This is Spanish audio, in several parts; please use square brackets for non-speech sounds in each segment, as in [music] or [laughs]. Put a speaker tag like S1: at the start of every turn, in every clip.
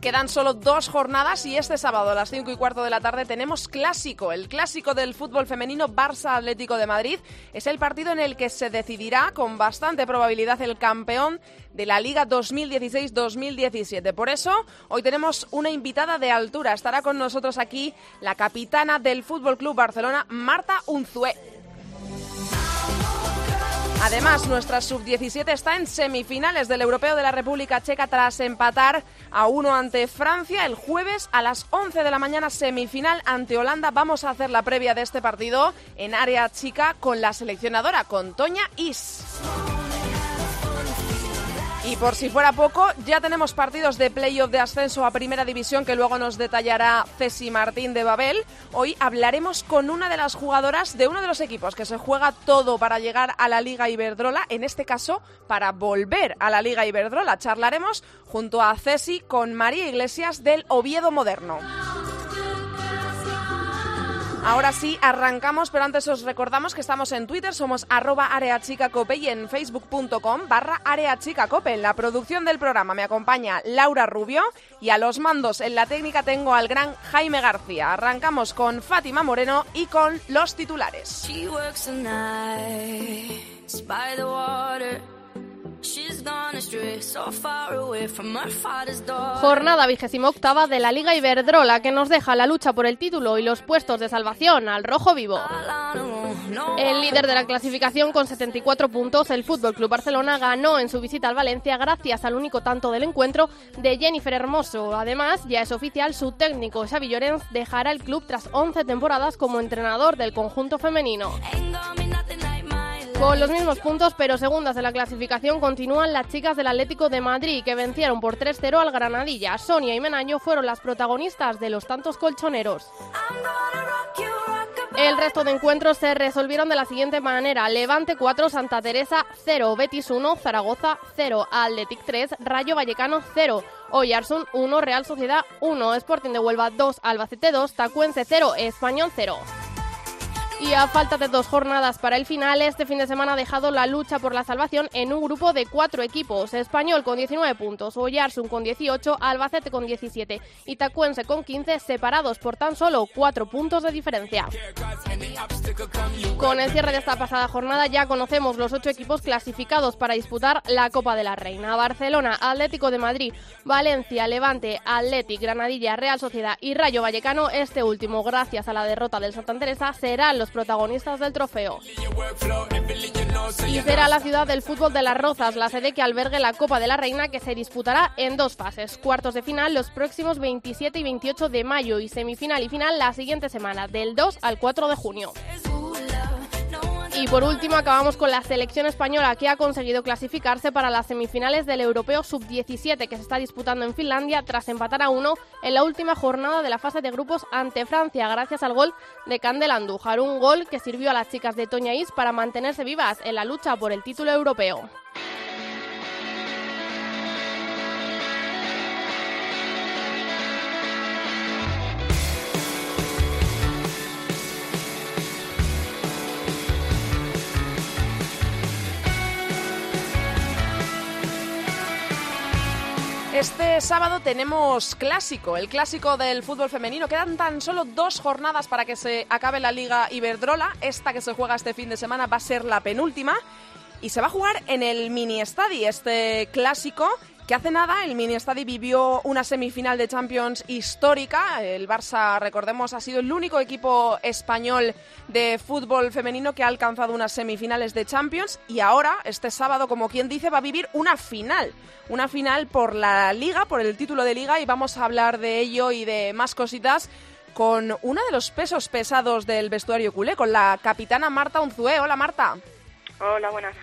S1: Quedan solo dos jornadas y este sábado a las 5 y cuarto de la tarde tenemos clásico. El clásico del fútbol femenino Barça Atlético de Madrid es el partido en el que se decidirá con bastante probabilidad el campeón de la Liga 2016-2017. Por eso, hoy tenemos una invitada de altura. Estará con nosotros aquí la capitana del Fútbol Club Barcelona, Marta Unzué. Además, nuestra sub-17 está en semifinales del Europeo de la República Checa tras empatar a uno ante Francia el jueves a las 11 de la mañana semifinal ante Holanda. Vamos a hacer la previa de este partido en área chica con la seleccionadora, con Toña Is. Y por si fuera poco, ya tenemos partidos de playoff de ascenso a Primera División que luego nos detallará Ceci Martín de Babel. Hoy hablaremos con una de las jugadoras de uno de los equipos que se juega todo para llegar a la Liga Iberdrola, en este caso para volver a la Liga Iberdrola. Charlaremos junto a Ceci con María Iglesias del Oviedo Moderno. Ahora sí, arrancamos, pero antes os recordamos que estamos en Twitter, somos arroba areachicacope y en facebook.com barra areachicacope. En la producción del programa me acompaña Laura Rubio y a los mandos en la técnica tengo al gran Jaime García. Arrancamos con Fátima Moreno y con los titulares.
S2: Jornada vigésima octava de la Liga Iberdrola que nos deja la lucha por el título y los puestos de salvación al rojo vivo. El líder de la clasificación con 74 puntos, el Fútbol Club Barcelona, ganó en su visita al Valencia gracias al único tanto del encuentro de Jennifer Hermoso. Además, ya es oficial, su técnico Xavi Llorens dejará el club tras 11 temporadas como entrenador del conjunto femenino. Con los mismos puntos, pero segundas de la clasificación, continúan las chicas del Atlético de Madrid, que vencieron por 3-0 al Granadilla. Sonia y Menaño fueron las protagonistas de los tantos colchoneros. El resto de encuentros se resolvieron de la siguiente manera. Levante 4, Santa Teresa 0, Betis 1, Zaragoza 0, Athletic 3, Rayo Vallecano 0, Oyarsun 1, Real Sociedad 1, Sporting de Huelva 2, Albacete 2, Tacuense 0, Español 0. Y a falta de dos jornadas para el final, este fin de semana ha dejado la lucha por la salvación en un grupo de cuatro equipos. Español con 19 puntos, Oyarsun con 18, Albacete con 17 y Tacuense con 15, separados por tan solo cuatro puntos de diferencia. Con el cierre de esta pasada jornada ya conocemos los ocho equipos clasificados para disputar la Copa de la Reina. Barcelona, Atlético de Madrid, Valencia, Levante, Atlético, Granadilla, Real Sociedad y Rayo Vallecano. Este último, gracias a la derrota del Santa Teresa, serán los protagonistas del trofeo. Y será la ciudad del fútbol de las Rozas, la sede que albergue la Copa de la Reina que se disputará en dos fases. Cuartos de final los próximos 27 y 28 de mayo y semifinal y final la siguiente semana, del 2 al 4 de junio. Y por último acabamos con la selección española que ha conseguido clasificarse para las semifinales del Europeo Sub-17 que se está disputando en Finlandia tras empatar a uno en la última jornada de la fase de grupos ante Francia gracias al gol de Candel Andújar, un gol que sirvió a las chicas de Toña Is para mantenerse vivas en la lucha por el título europeo.
S1: Este sábado tenemos clásico, el clásico del fútbol femenino. Quedan tan solo dos jornadas para que se acabe la Liga Iberdrola. Esta que se juega este fin de semana va a ser la penúltima. Y se va a jugar en el mini estadi, este clásico que hace nada el Mini Estadi vivió una semifinal de Champions histórica. El Barça, recordemos, ha sido el único equipo español de fútbol femenino que ha alcanzado unas semifinales de Champions y ahora, este sábado, como quien dice, va a vivir una final. Una final por la liga, por el título de liga y vamos a hablar de ello y de más cositas con uno de los pesos pesados del vestuario culé, con la capitana Marta Unzué. Hola Marta.
S3: Hola, buenas.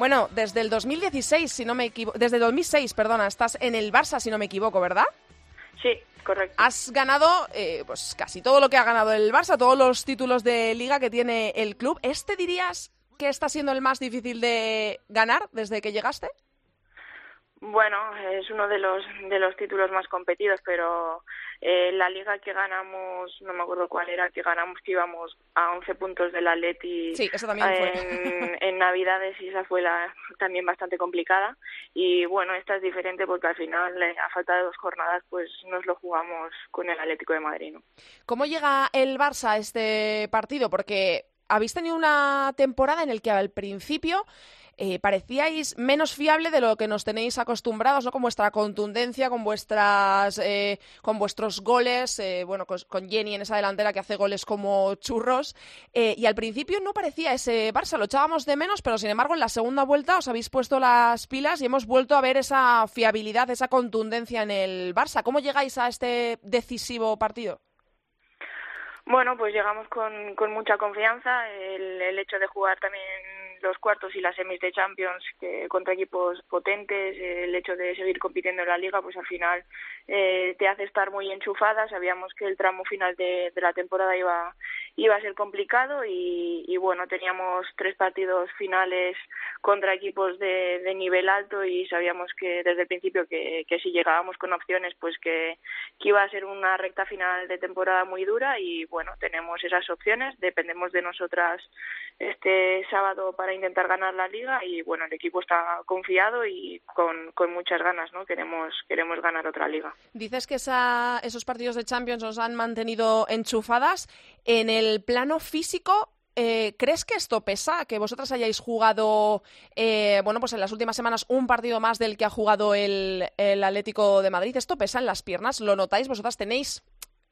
S1: Bueno, desde el 2016, si no me equivoco, desde 2006, perdona, estás en el Barça, si no me equivoco, ¿verdad?
S3: Sí, correcto.
S1: Has ganado eh, pues casi todo lo que ha ganado el Barça, todos los títulos de liga que tiene el club. ¿Este dirías que está siendo el más difícil de ganar desde que llegaste?
S3: Bueno, es uno de los de los títulos más competidos, pero eh, la liga que ganamos, no me acuerdo cuál era, que ganamos que íbamos a 11 puntos del Atleti
S1: sí, eso también fue.
S3: En, en, Navidades y esa fue la, también bastante complicada. Y bueno, esta es diferente porque al final, eh, a falta de dos jornadas, pues nos lo jugamos con el Atlético de Madrid. ¿no?
S1: ¿Cómo llega el Barça a este partido? Porque habéis tenido una temporada en la que al principio eh, parecíais menos fiable de lo que nos tenéis acostumbrados, ¿no? Con vuestra contundencia, con vuestras, eh, con vuestros goles, eh, bueno, con, Jenny en esa delantera que hace goles como churros. Eh, y al principio no parecía ese Barça, lo echábamos de menos, pero sin embargo en la segunda vuelta os habéis puesto las pilas y hemos vuelto a ver esa fiabilidad, esa contundencia en el Barça. ¿Cómo llegáis a este decisivo partido?
S3: Bueno, pues llegamos con, con mucha confianza. El, el hecho de jugar también los cuartos y las semis de Champions que contra equipos potentes, el hecho de seguir compitiendo en la liga, pues al final eh, te hace estar muy enchufada. Sabíamos que el tramo final de, de la temporada iba, iba a ser complicado y, y, bueno, teníamos tres partidos finales contra equipos de, de nivel alto y sabíamos que desde el principio que, que si llegábamos con opciones, pues que, que iba a ser una recta final de temporada muy dura y bueno, tenemos esas opciones, dependemos de nosotras este sábado para intentar ganar la liga y bueno el equipo está confiado y con, con muchas ganas no queremos queremos ganar otra liga.
S1: Dices que esa, esos partidos de Champions os han mantenido enchufadas en el plano físico eh, ¿Crees que esto pesa? Que vosotras hayáis jugado, eh, bueno, pues en las últimas semanas un partido más del que ha jugado el, el Atlético de Madrid. ¿Esto pesa en las piernas? ¿Lo notáis? ¿Vosotras tenéis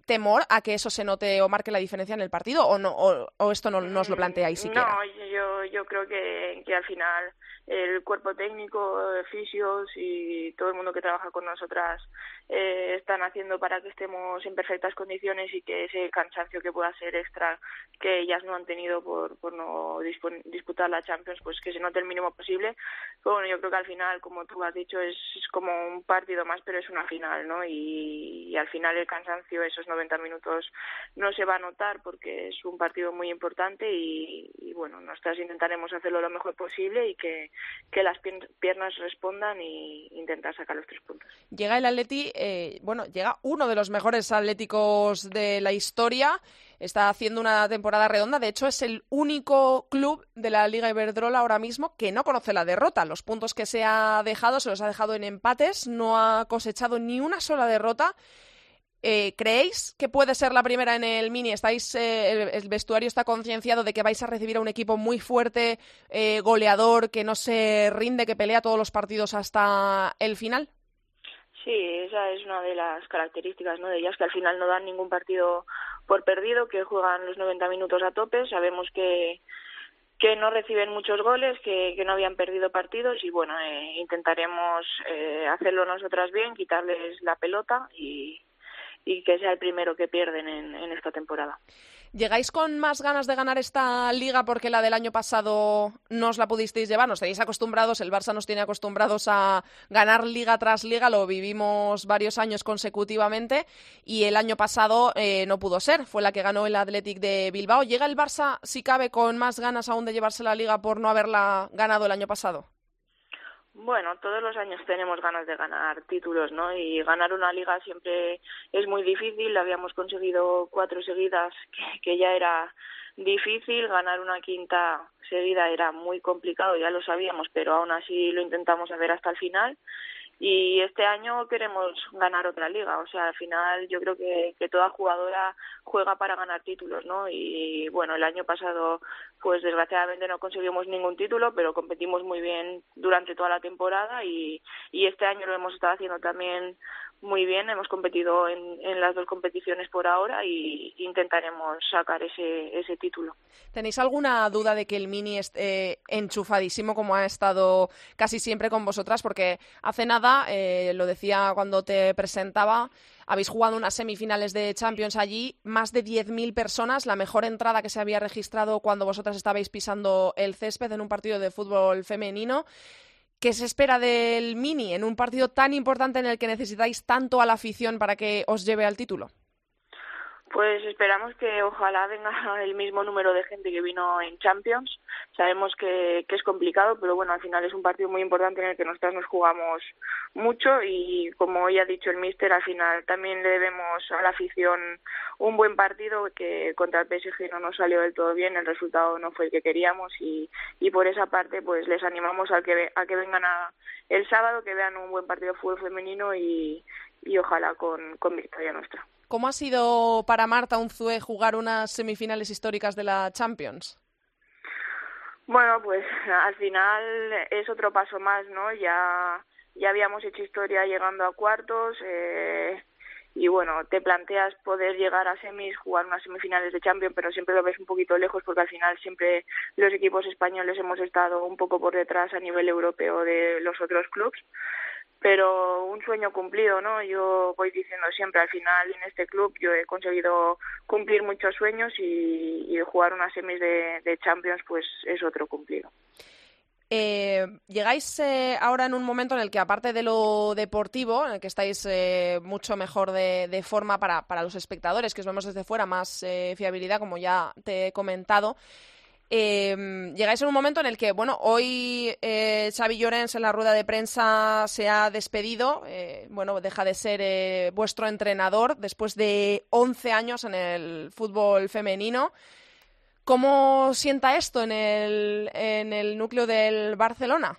S1: temor a que eso se note o marque la diferencia en el partido o no o, o esto no, no, os lo planteáis?
S3: No, yo, yo creo que, que al final el cuerpo técnico, fisios y todo el mundo que trabaja con nosotras eh, están haciendo para que estemos en perfectas condiciones y que ese cansancio que pueda ser extra que ellas no han tenido por, por no disputar la Champions, pues que se note el mínimo posible. Bueno, yo creo que al final, como tú has dicho, es, como un partido más, pero es una final, ¿no? Y, y al final el cansancio, esos 90 minutos, no se va a notar porque es un partido muy importante y, y bueno, nosotras intentaremos hacerlo lo mejor posible y que, que las piernas respondan y intentar sacar los tres puntos.
S1: Llega el Atleti, eh, bueno, llega uno de los mejores atléticos de la historia. Está haciendo una temporada redonda. De hecho, es el único club de la Liga Iberdrola ahora mismo que no conoce la derrota. Los puntos que se ha dejado se los ha dejado en empates. No ha cosechado ni una sola derrota. Eh, ¿Creéis que puede ser la primera en el mini? ¿Estáis, eh, el, vestuario está concienciado de que vais a recibir a un equipo muy fuerte, eh, goleador, que no se rinde, que pelea todos los partidos hasta el final?
S3: Sí, esa es una de las características ¿no? de ellas, que al final no dan ningún partido por perdido, que juegan los 90 minutos a tope. Sabemos que, que no reciben muchos goles, que, que no habían perdido partidos y bueno, eh, intentaremos eh, hacerlo nosotras bien, quitarles la pelota y, y que sea el primero que pierden en, esta temporada.
S1: ¿Llegáis con más ganas de ganar esta liga porque la del año pasado no os la pudisteis llevar? Nos tenéis acostumbrados, el Barça nos tiene acostumbrados a ganar liga tras liga, lo vivimos varios años consecutivamente y el año pasado eh, no pudo ser, fue la que ganó el Athletic de Bilbao. ¿Llega el Barça, si cabe, con más ganas aún de llevarse la liga por no haberla ganado el año pasado?
S3: Bueno, todos los años tenemos ganas de ganar títulos, ¿no? Y ganar una liga siempre es muy difícil. Habíamos conseguido cuatro seguidas, [laughs] que, que ya era difícil. Ganar una quinta seguida era muy complicado, ya lo sabíamos, pero aún así lo intentamos hacer hasta el final y este año queremos ganar otra liga. O sea, al final yo creo que, toda jugadora juega para ganar títulos, ¿no? Y bueno, el año pasado, pues desgraciadamente no conseguimos ningún título, pero competimos muy bien durante toda la temporada y este año lo hemos estado haciendo también muy bien, hemos competido en, las dos competiciones por ahora y intentaremos sacar ese, ese título.
S1: ¿Tenéis alguna duda de que el Mini esté enchufadísimo como ha estado casi siempre con vosotras? Porque hace nada, eh, lo decía cuando te presentaba, habéis jugado unas semifinales de Champions allí, más de 10.000 personas, la mejor entrada que se había registrado cuando vosotras estabais pisando el césped en un partido de fútbol femenino. ¿Qué se espera del Mini en un partido tan importante en el que necesitáis tanto a la afición para que os lleve al título?
S3: Pues esperamos que ojalá venga [laughs] el mismo número de gente que vino en Champions. sabemos que, que es complicado, pero bueno, al final es un partido muy importante en el que nosotras nos jugamos mucho y como ya ha dicho el míster, al final también le debemos a la afición un buen partido que contra el PSG no nos salió del todo bien, el resultado no fue el que queríamos y, por esa parte pues les animamos a que, a que vengan a, el sábado, que vean un buen partido de fútbol femenino y, ojalá con victoria nuestra.
S1: ¿Cómo ha sido para Marta Unzué jugar unas semifinales históricas de la Champions?
S3: Bueno, pues al final es otro paso más, ¿no? Ya, ya habíamos hecho historia llegando a cuartos eh, y bueno, te planteas poder llegar a semis, jugar unas semifinales de Champions, pero siempre lo ves un poquito lejos porque al final siempre los equipos españoles hemos estado un poco por detrás a nivel europeo de los otros clubes pero un sueño cumplido, ¿no? Yo voy diciendo siempre, al final en este club yo he conseguido cumplir muchos sueños y, jugar unas semis de, de, Champions pues es otro cumplido.
S1: Eh, llegáis eh, ahora en un momento en el que, aparte de lo deportivo, en el que estáis eh, mucho mejor de, de forma para, para, los espectadores, que os vemos desde fuera, más eh, fiabilidad, como ya te he comentado, eh, llegáis en un momento en el que, bueno, hoy eh, Xavi Llorens en la rueda de prensa se ha despedido, eh, bueno, deja de ser eh, vuestro entrenador después de 11 años en el fútbol femenino. ¿Cómo sienta esto en el, en el núcleo del Barcelona?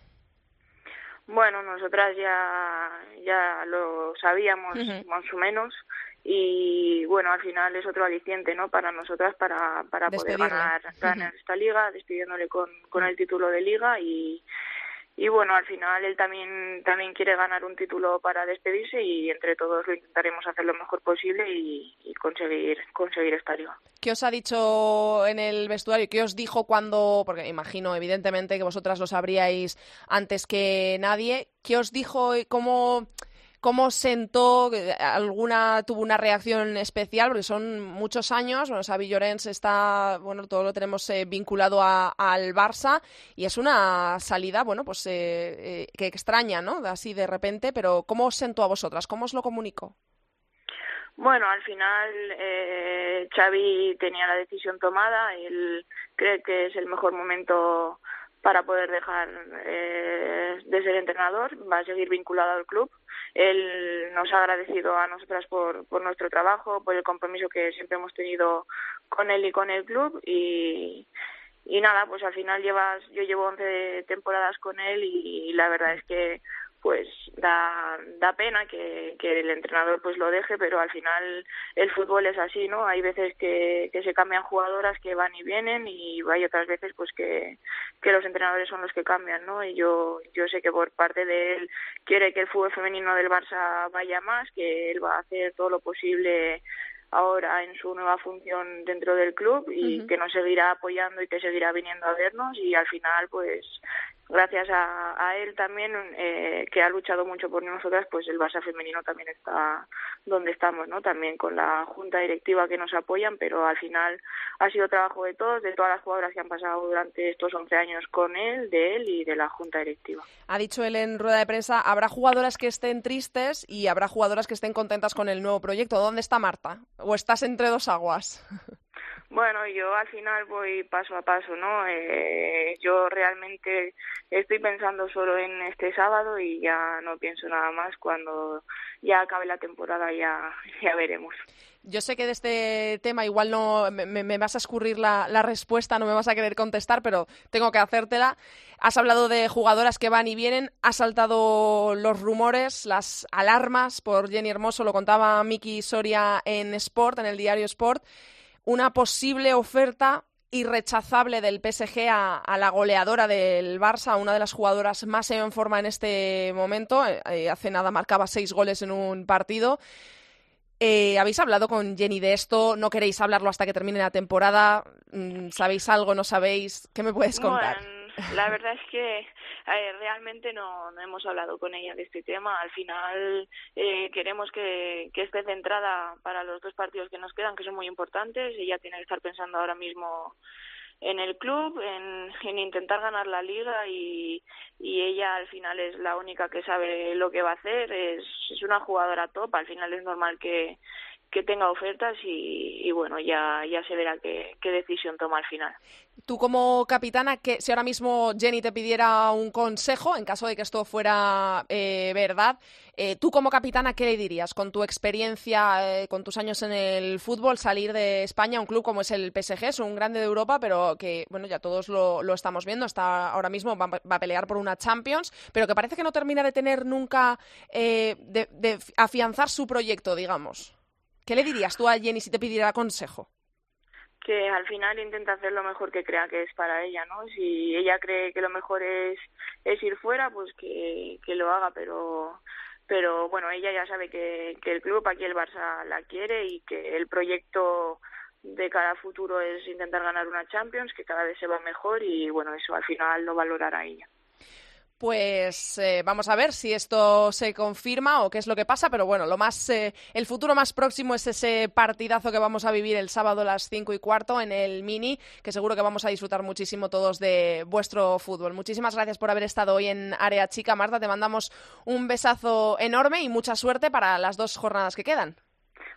S3: Bueno, nosotras ya, ya lo sabíamos uh -huh. más o menos y bueno al final es otro aliciente no para nosotras para para poder ganar ganar esta liga despidiéndole con con el título de liga. Y y bueno al final él también también quiere ganar un título para despedirse y entre todos lo intentaremos hacer lo mejor posible y, y conseguir conseguir esta liga.
S1: Qué os ha dicho en el vestuario qué os dijo cuando porque imagino evidentemente que vosotras lo sabríais antes que nadie qué os dijo y cómo ¿Cómo sentó? ¿Alguna tuvo una reacción especial? Porque son muchos años. Bueno, Xavi Llorens está, bueno, todo lo tenemos eh, vinculado a, al Barça y es una salida, bueno, pues eh, eh, que extraña, ¿no? Así de repente, pero ¿cómo os sentó a vosotras? ¿Cómo os lo comunicó?
S3: Bueno, al final eh, Xavi tenía la decisión tomada. Él cree que es el mejor momento para poder dejar eh, de ser entrenador, va a seguir vinculado al club. Él nos ha agradecido a nosotras por, por nuestro trabajo, por el compromiso que siempre hemos tenido con él y con el club. Y, y nada, pues al final llevas, yo llevo 11 temporadas con él y, y la verdad es que pues da, da pena que, que el entrenador pues lo deje, pero al final el fútbol es así, ¿no? Hay veces que, que se cambian jugadoras que van y vienen y hay otras veces pues que, que los entrenadores son los que cambian, ¿no? Y yo, yo sé que por parte de él quiere que el fútbol femenino del Barça vaya más, que él va a hacer todo lo posible ahora en su nueva función dentro del club y uh -huh. que nos seguirá apoyando y que seguirá viniendo a vernos y al final pues gracias a, a él también eh, que ha luchado mucho por nosotras pues el Barça femenino también está donde estamos no también con la junta directiva que nos apoyan pero al final ha sido trabajo de todos de todas las jugadoras que han pasado durante estos 11 años con él de él y de la junta directiva.
S1: Ha dicho él en rueda de prensa habrá jugadoras que estén tristes y habrá jugadoras que estén contentas con el nuevo proyecto dónde está Marta o estás entre dos aguas [laughs]
S3: Bueno, yo al final voy paso a paso, ¿no? Eh, yo realmente estoy pensando solo en este sábado y ya no pienso nada más. Cuando ya acabe la temporada ya, [laughs] ya veremos.
S1: Yo sé que de este tema igual no me, me vas a escurrir la, la, respuesta, no me vas a querer contestar, pero tengo que hacértela. Has hablado de jugadoras que van y vienen, has saltado los rumores, las alarmas por Jenny Hermoso, lo contaba Miki Soria en Sport, en el diario Sport una posible oferta irrechazable del PSG a, a, la goleadora del Barça, una de las jugadoras más en forma en este momento. Eh, hace nada marcaba seis goles en un partido. Eh, ¿Habéis hablado con Jenny de esto? ¿No queréis hablarlo hasta que termine la temporada? Mm, ¿Sabéis algo? ¿No sabéis? ¿Qué me puedes contar?
S3: Bueno la verdad es que eh, realmente no, no hemos hablado con ella de este tema. Al final eh, queremos que, que esté centrada para los dos partidos que nos quedan, que son muy importantes. Ella tiene que estar pensando ahora mismo en el club, en, en intentar ganar la liga y, y ella al final es la única que sabe lo que va a hacer. Es, es una jugadora top. Al final es normal que que tenga ofertas y, bueno, ya, ya se verá qué, qué, decisión toma al final.
S1: Tú como capitana, que si ahora mismo Jenny te pidiera un consejo, en caso de que esto fuera eh, verdad, eh, tú como capitana, ¿qué le dirías con tu experiencia, eh, con tus años en el fútbol, salir de España, un club como es el PSG, es un grande de Europa, pero que, bueno, ya todos lo, estamos viendo, está ahora mismo, va, a pelear por una Champions, pero que parece que no termina de tener nunca, de afianzar su proyecto, digamos. ¿Qué le dirías tú a Jenny si te pidiera consejo?
S3: que al final intenta hacer lo mejor que crea que es para ella, ¿no? Si ella cree que lo mejor es, es ir fuera, pues que, que lo haga, pero pero bueno, ella ya sabe que, que el club aquí el Barça la quiere y que el proyecto de cada futuro es intentar ganar una Champions, que cada vez se va mejor y bueno, eso al final lo valorará ella.
S1: Pues eh, vamos a ver si esto se confirma o qué es lo que pasa, pero bueno, lo más, eh, el futuro más próximo es ese partidazo que vamos a vivir el sábado a las cinco y cuarto en el Mini, que seguro que vamos a disfrutar muchísimo todos de vuestro fútbol. Muchísimas gracias por haber estado hoy en Área Chica, Marta. Te mandamos un besazo enorme y mucha suerte para las dos jornadas que quedan.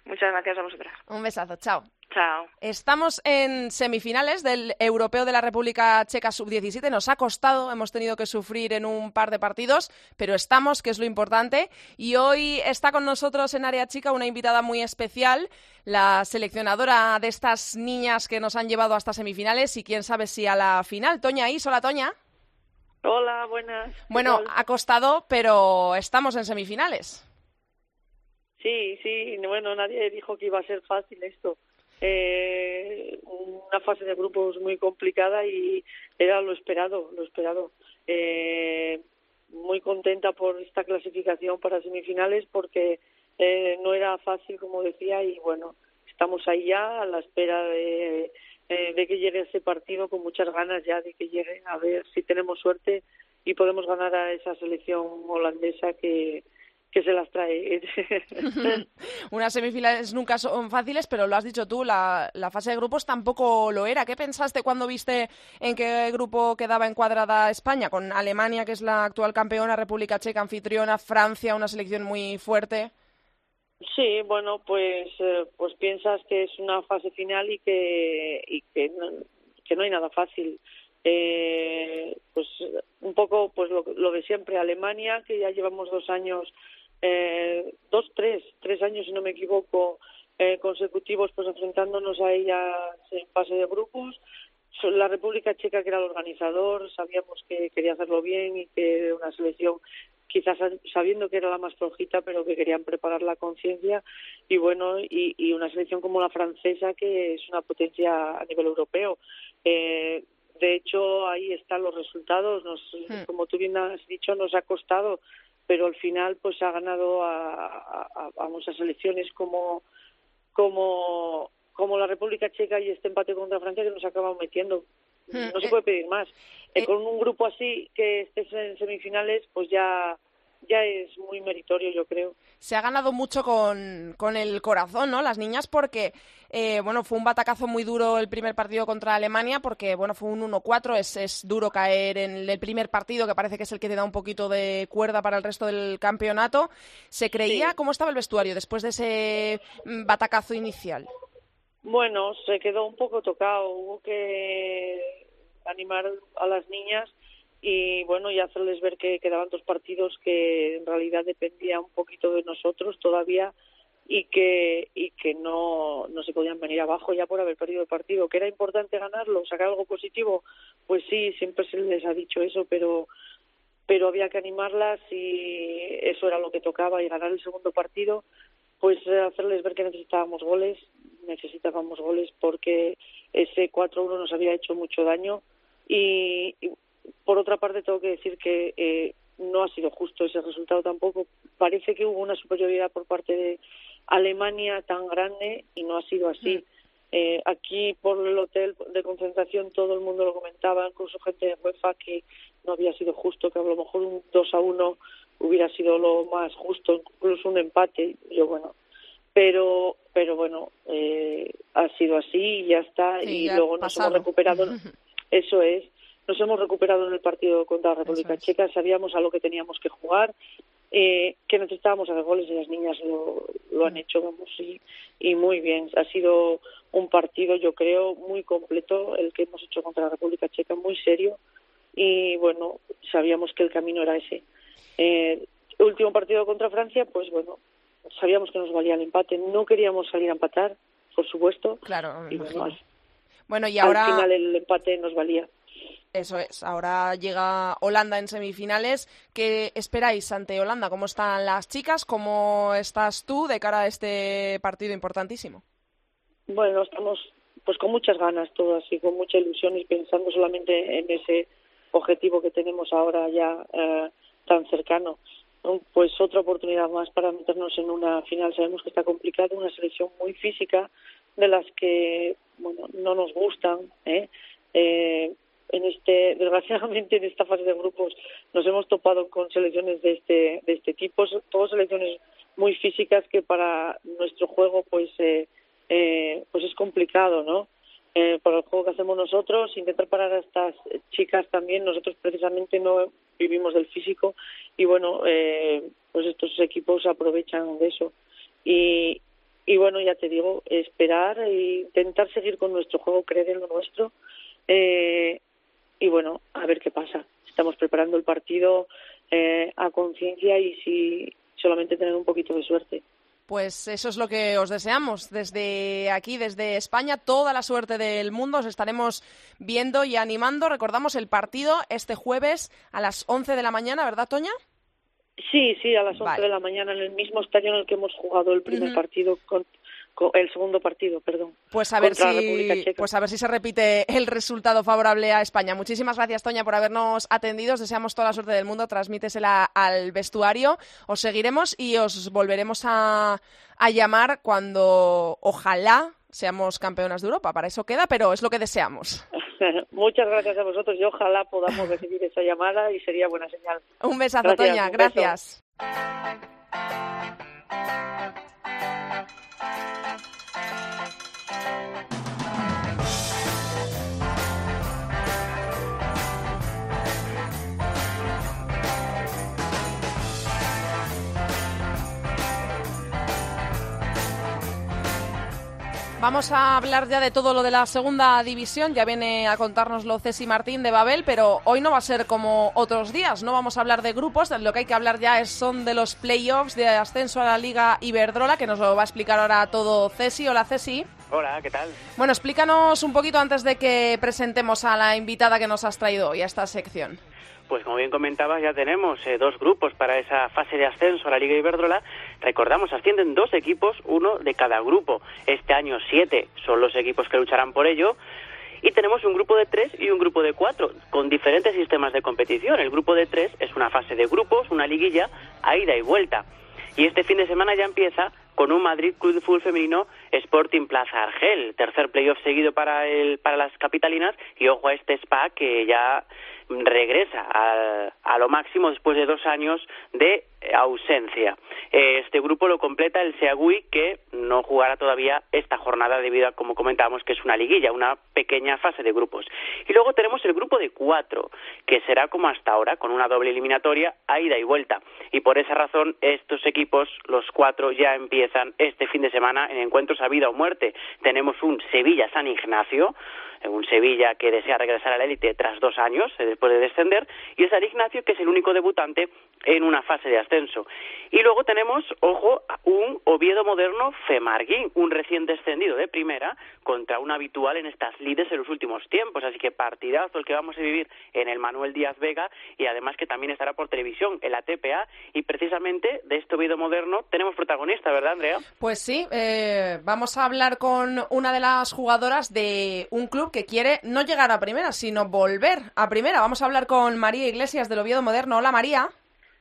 S3: Muchas gracias a vosotras.
S1: Un besazo, chao.
S3: Chao.
S1: Estamos en semifinales del Europeo de la República Checa Sub-17. Nos ha costado, hemos tenido que sufrir en un par de partidos, pero estamos, que es lo importante. Y hoy está con nosotros en Área Chica una invitada muy especial, la seleccionadora de estas niñas que nos han llevado hasta semifinales y quién sabe si a la final. Toña Is, hola Toña.
S4: Hola, buenas.
S1: Bueno, ha costado, pero estamos en semifinales.
S4: Sí, sí, bueno, nadie dijo que iba a ser fácil esto. Eh, una fase de grupos muy complicada y era lo esperado, lo esperado. Eh, muy contenta por esta clasificación para semifinales porque eh, no era fácil, como decía, y bueno, estamos ahí ya a la espera de, eh, de que llegue ese partido con muchas ganas ya de que llegue, a ver si tenemos suerte y podemos ganar a esa selección holandesa que, que se las trae. [laughs]
S1: Unas semifinales nunca son fáciles, pero lo has dicho tú, la, la, fase de grupos tampoco lo era. ¿Qué pensaste cuando viste en qué grupo quedaba encuadrada España? Con Alemania, que es la actual campeona, República Checa anfitriona, Francia, una selección muy fuerte.
S4: Sí, bueno, pues eh, pues piensas que es una fase final y que y que no, que no hay nada fácil. Eh, pues un poco pues lo, lo de siempre Alemania que ya llevamos dos años eh, dos, tres, tres años, si no me equivoco, eh, consecutivos, pues enfrentándonos a ella en fase de grupos. La República Checa, que era el organizador, sabíamos que quería hacerlo bien y que era una selección quizás sabiendo que era la más flojita, pero que querían preparar la conciencia y bueno, y, y, una selección como la francesa que es una potencia a nivel europeo. Eh, de hecho, ahí están los resultados. Nos, hmm. Como tú bien has dicho, nos ha costado pero al final pues ha ganado a, a, a muchas selecciones como como como la República Checa y este empate contra Francia que nos acaban metiendo. Hmm, no se puede pedir más. Eh, eh, con un grupo así que estés en semifinales, pues ya ya es muy meritorio, yo creo.
S1: Se ha ganado mucho con, con el corazón, ¿no? Las niñas, porque, eh, bueno, fue un batacazo muy duro el primer partido contra Alemania, porque, bueno, fue un 1-4, es, es duro caer en el primer partido, que parece que es el que te da un poquito de cuerda para el resto del campeonato. ¿Se creía cómo estaba el vestuario después de ese mm, batacazo inicial?
S4: Bueno, se quedó un poco tocado, hubo que animar a las niñas y bueno y hacerles ver que quedaban dos partidos que en realidad dependía un poquito de nosotros todavía y que y que no no se podían venir abajo ya por haber perdido el partido. Que era importante ganarlo sacar algo positivo pues sí siempre se les ha dicho eso pero pero había que animarlas y eso era lo que tocaba y ganar el segundo partido pues hacerles ver que necesitábamos goles necesitábamos goles porque ese 4-1 nos había hecho mucho daño y, por otra parte, tengo que decir que eh, no ha sido justo ese resultado tampoco. Parece que hubo una superioridad por parte de Alemania tan grande y no ha sido así. Mm. Eh, aquí por el hotel de concentración todo el mundo lo comentaba, incluso gente de UEFA, que no había sido justo, que a lo mejor un 2 a 1 hubiera sido lo más justo, incluso un empate. Yo, bueno, pero pero bueno, eh, ha sido así y ya está. y luego nos hemos recuperado. [laughs] Eso es nos hemos recuperado en el partido contra la República Checa, sabíamos a lo que teníamos que jugar eh, que necesitábamos hacer goles y las niñas lo, lo han hecho, vamos, y, y muy bien. Ha sido un partido, yo creo, muy completo el que hemos hecho contra la República Checa, muy serio, y bueno, sabíamos que el camino era ese. Eh, último partido contra Francia, pues bueno, sabíamos que nos valía el empate, no queríamos salir a empatar, por supuesto.
S1: Claro,
S4: y bueno, al,
S1: bueno, y ahora...
S4: al final el empate nos valía.
S1: Eso es, ahora llega Holanda en semifinales. ¿Qué esperáis ante Holanda? ¿Cómo están las chicas? ¿Cómo estás tú de cara a este partido importantísimo?
S4: Bueno, estamos pues con muchas ganas todas y con mucha ilusión y pensando solamente en ese objetivo que tenemos ahora ya eh, tan cercano. Pues otra oportunidad más para meternos en una final. Sabemos que está complicado, una selección muy física de las que bueno no nos gustan. ¿eh? Eh, en este desgraciadamente en esta fase de grupos nos hemos topado con selecciones de este de este tipo todas selecciones muy físicas que para nuestro juego pues eh, eh, pues es complicado no eh, para el juego que hacemos nosotros intentar parar a estas chicas también. Nosotros precisamente no vivimos del físico y bueno eh, pues estos equipos aprovechan de eso. Y y bueno ya te digo esperar e intentar seguir con nuestro juego creer en lo nuestro. Eh, y bueno, a ver qué pasa. Estamos preparando el partido eh, a conciencia y si solamente tener un poquito de suerte.
S1: Pues eso es lo que os deseamos. Desde aquí, desde España, toda la suerte del mundo. Os estaremos viendo y animando. Recordamos el partido este jueves a las 11 de la mañana, ¿verdad, Toña?
S4: Sí, sí, a las 11 vale. de la mañana en el mismo estadio en el que hemos jugado el primer uh -huh. partido con, el segundo partido, perdón.
S1: Pues a ver si pues a ver si se repite el resultado favorable a España. Muchísimas gracias Toña por habernos atendido. Os deseamos toda la suerte del mundo. Transmítesela al vestuario. Os seguiremos y os volveremos a, a llamar cuando ojalá seamos campeonas de Europa. Para eso queda, pero es lo que deseamos. [laughs]
S4: Muchas gracias a vosotros y ojalá podamos [laughs] recibir esa llamada y sería buena señal.
S1: Un besazo, gracias, Toña. Un gracias. Thank you. Vamos a hablar ya de todo lo de la segunda división. Ya viene a contárnoslo Ceci Martín de Babel, pero hoy no va a ser como otros días. No vamos a hablar de grupos. Lo que hay que hablar ya es, son de los playoffs de ascenso a la Liga Iberdrola, que nos lo va a explicar ahora todo Ceci. Hola, Ceci.
S5: Hola, ¿qué tal?
S1: Bueno, explícanos un poquito antes de que presentemos a la invitada que nos has traído hoy a esta sección.
S5: Pues como bien comentabas, ya tenemos eh, dos grupos para esa fase de ascenso a la Liga Iberdrola. Recordamos, ascienden dos equipos, uno de cada grupo. Este año siete son los equipos que lucharán por ello. Y tenemos un grupo de tres y un grupo de cuatro, con diferentes sistemas de competición. El grupo de tres es una fase de grupos, una liguilla, a ida y vuelta. Y este fin de semana ya empieza con un Madrid Club de Fútbol Femenino Sporting Plaza Argel, tercer playoff seguido para el para las capitalinas y ojo a este SPA que ya regresa a, lo máximo después de dos años de ausencia. Este grupo lo completa el Seagui, que no jugará todavía esta jornada debido a, como comentábamos, que es una liguilla, una pequeña fase de grupos. Y luego tenemos el grupo de cuatro, que será como hasta ahora, con una doble eliminatoria a ida y vuelta. Y por esa razón, estos equipos, los cuatro, ya empiezan este fin de semana en encuentros a vida o muerte. Tenemos un Sevilla-San Ignacio, un Sevilla que desea regresar a la élite tras dos años después de descender y es San Ignacio que es el único debutante en una fase de ascenso. Y luego tenemos, ojo, un Oviedo moderno Femarguín, un recién descendido de primera contra un habitual en estas lides en los últimos tiempos. Así que partidazo el que vamos a vivir en el Manuel Díaz Vega y además que también estará por televisión en la TPA. Y precisamente de este Oviedo moderno tenemos protagonista, ¿verdad, Andrea?
S1: Pues sí, eh, vamos a hablar con una de las jugadoras de un club que quiere no llegar a primera, sino volver a primera. Vamos a hablar con María Iglesias del Oviedo Moderno. Hola, María.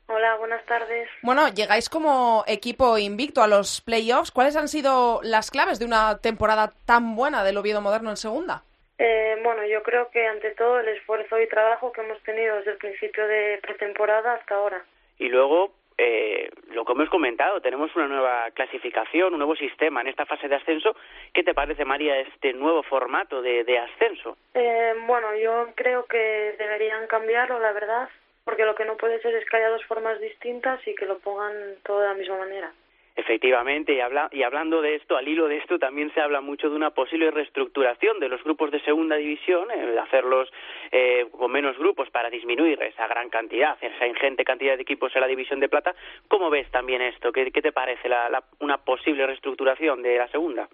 S6: Hola, buenas tardes.
S1: Bueno, llegáis como equipo invicto a los playoffs. ¿Cuáles han sido las claves de una temporada tan buena del Oviedo Moderno en segunda?
S6: Eh, bueno, yo creo que ante todo el esfuerzo y trabajo que hemos tenido desde el principio de pretemporada hasta ahora.
S5: Y luego, eh, lo que hemos comentado, tenemos una nueva clasificación, un nuevo sistema en esta fase de ascenso. ¿Qué te parece, María, este nuevo formato de, de ascenso?
S6: Eh, bueno, yo creo que deberían cambiarlo, la verdad, porque lo que no puede ser es que haya dos formas distintas y que lo pongan todo de la misma manera.
S5: Efectivamente, y, habla, y hablando de esto, al hilo de esto también se habla mucho de una posible reestructuración de los grupos de segunda división, eh, hacerlos eh, con menos grupos para disminuir esa gran cantidad, esa ingente cantidad de equipos en la división de plata. ¿Cómo ves también esto? ¿Qué, qué te parece la, una posible reestructuración de la segunda?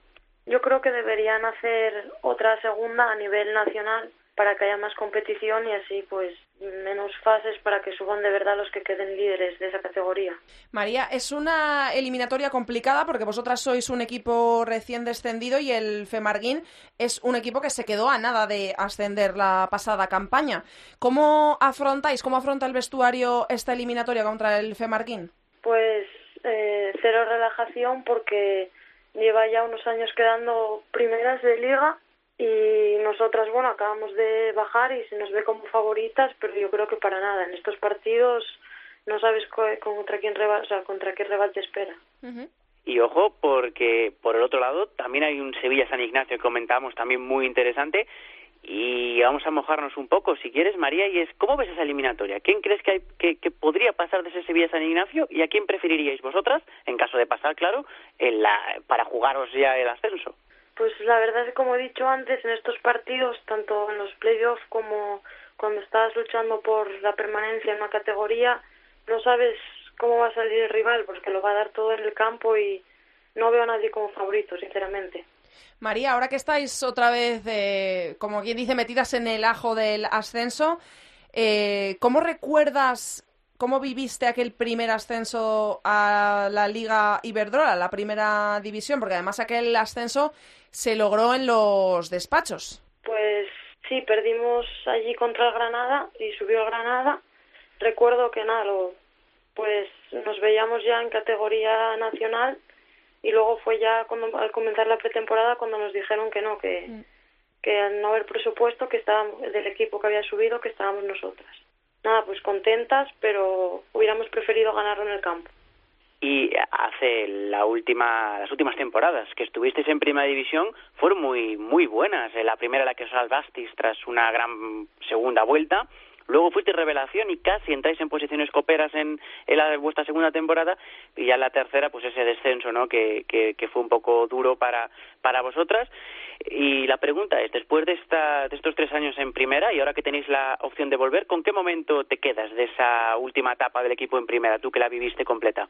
S6: Yo creo que deberían hacer otra segunda a nivel nacional para que haya más competición y así pues menos fases para que suban de verdad los que queden líderes de esa categoría.
S1: María, es una eliminatoria complicada porque vosotras sois un equipo recién descendido y el Femarguín es un equipo que se quedó a nada de ascender la pasada campaña. ¿Cómo afrontáis, cómo afronta el vestuario esta eliminatoria contra el Femarguín?
S6: Pues eh, cero relajación porque lleva ya unos años quedando primeras de liga y nosotras, bueno, acabamos de bajar y se nos ve como favoritas, pero yo creo que para nada. En estos partidos no sabes contra quién o sea, contra qué rival te espera.
S5: Y ojo, porque por el otro lado también hay un Sevilla-San Ignacio que comentamos también muy interesante. Y vamos a mojarnos un poco, si quieres, María, y es, ¿cómo ves esa eliminatoria? ¿Quién crees que, hay, que, podría pasar de ese Sevilla-San Ignacio y a quién preferiríais vosotras, en caso de pasar, claro, en la, para jugaros ya el ascenso?
S6: Pues la verdad es como he dicho antes, en estos partidos, tanto en los playoffs como cuando estás luchando por la permanencia en una categoría, no sabes cómo va a salir el rival, porque lo va a dar todo en el campo y no veo a nadie como favorito, sinceramente.
S1: María, ahora que estáis otra vez, eh, como quien dice, metidas en el ajo del ascenso, eh, ¿cómo recuerdas ¿Cómo viviste aquel primer ascenso a la Liga Iberdrola, la primera división? Porque además aquel ascenso se logró en los despachos.
S6: Pues sí, perdimos allí contra el Granada y subió el Granada. Recuerdo que nada, pues nos veíamos ya en categoría nacional y luego fue ya cuando, al comenzar la pretemporada cuando nos dijeron que no, que, mm. que al no haber presupuesto que estábamos, del equipo que había subido, que estábamos nosotras nada, pues contentas, pero hubiéramos preferido ganarlo en el campo.
S5: Y hace la última, las últimas temporadas que estuvisteis en Primera División fueron muy, muy buenas. La primera la que salvasteis tras una gran segunda vuelta. Luego fuiste revelación y casi entráis en posiciones coperas en, la, vuestra segunda temporada y ya en la tercera pues ese descenso no que, que, que fue un poco duro para, para vosotras y la pregunta es, después de, esta, de estos tres años en primera y ahora que tenéis la opción de volver, ¿con qué momento te quedas de esa última etapa del equipo en primera, tú que la viviste completa?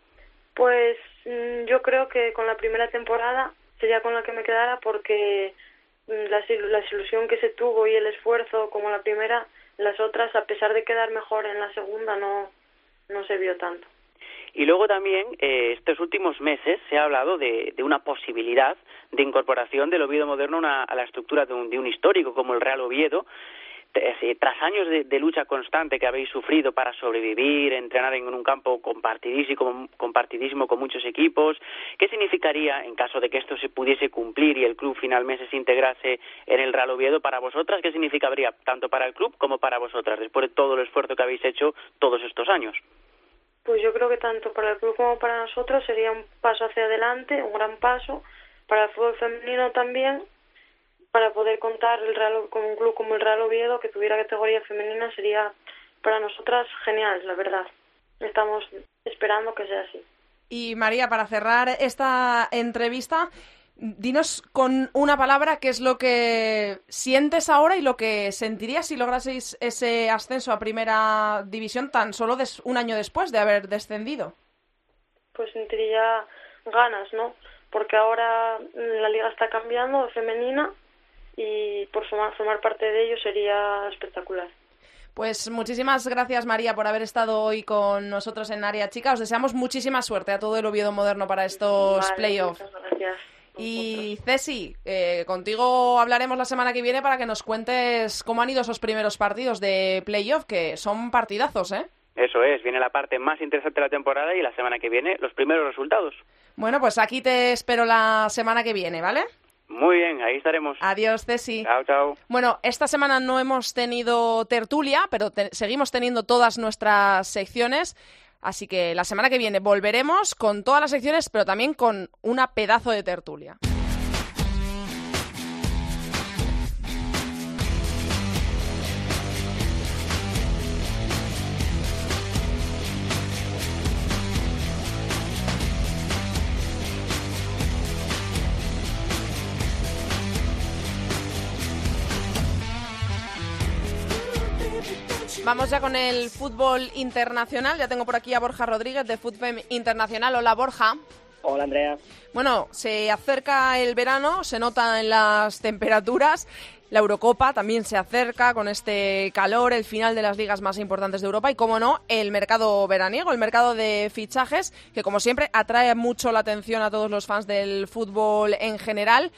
S6: Pues mm, yo creo que con la primera temporada sería con la que me quedara porque mm, la, la ilusión que se tuvo y el esfuerzo como la primera, las otras, a pesar de quedar mejor en la segunda, no, no se vio tanto.
S5: Y luego también, eh, estos últimos meses se ha hablado de, una posibilidad de incorporación del Oviedo moderno a la estructura de un, histórico como el Real Oviedo, tras años de, lucha constante que habéis sufrido para sobrevivir, entrenar en un campo compartidísimo, compartidísimo con muchos equipos, ¿qué significaría en caso de que esto se pudiese cumplir y el club finalmente se integrase en el Real Oviedo para vosotras? ¿Qué significaría tanto para el club como para vosotras después de todo el esfuerzo que habéis hecho todos estos años?
S6: Pues yo creo que tanto para el club como para nosotros sería un paso hacia adelante, un gran paso, para el fútbol femenino también, para poder contar el Real, con un club como el Real Oviedo que tuviera categoría femenina sería para nosotras genial, la verdad. Estamos esperando que sea así.
S1: Y María, para cerrar esta entrevista, Dinos con una palabra qué es lo que sientes ahora y lo que sentirías si lograseis ese ascenso a primera división tan solo un año después de haber descendido.
S6: Pues sentiría ganas, ¿no? Porque ahora la liga está cambiando, femenina, y por formar, formar parte de ello sería espectacular.
S1: Pues muchísimas gracias María por haber estado hoy con nosotros en Área Chica. Os deseamos muchísima suerte a todo el Oviedo Moderno para estos playoffs.
S6: Gracias.
S1: Y Ceci, eh, contigo hablaremos la semana que viene para que nos cuentes cómo han ido esos primeros partidos de playoff, que son partidazos, ¿eh?
S5: Eso es, viene la parte más interesante de la temporada y la semana que viene los primeros resultados.
S1: Bueno, pues aquí te espero la semana que viene, ¿vale?
S5: Muy bien, ahí estaremos.
S1: Adiós, Ceci.
S5: Chao, chao.
S1: Bueno, esta semana no hemos tenido tertulia, pero seguimos teniendo todas nuestras secciones. Así que la semana que viene volveremos con todas las secciones, pero también con una pedazo de tertulia. Vamos ya con el fútbol internacional. Ya tengo por aquí a Borja Rodríguez de Fútbol Internacional. Hola, Borja.
S7: Hola, Andrea.
S1: Bueno, se acerca el verano, se nota en las temperaturas. La Eurocopa también se acerca con este calor, el final de las ligas más importantes de Europa y, como no, el mercado veraniego, el mercado de fichajes, que como siempre atrae mucho la atención a todos los fans del fútbol en general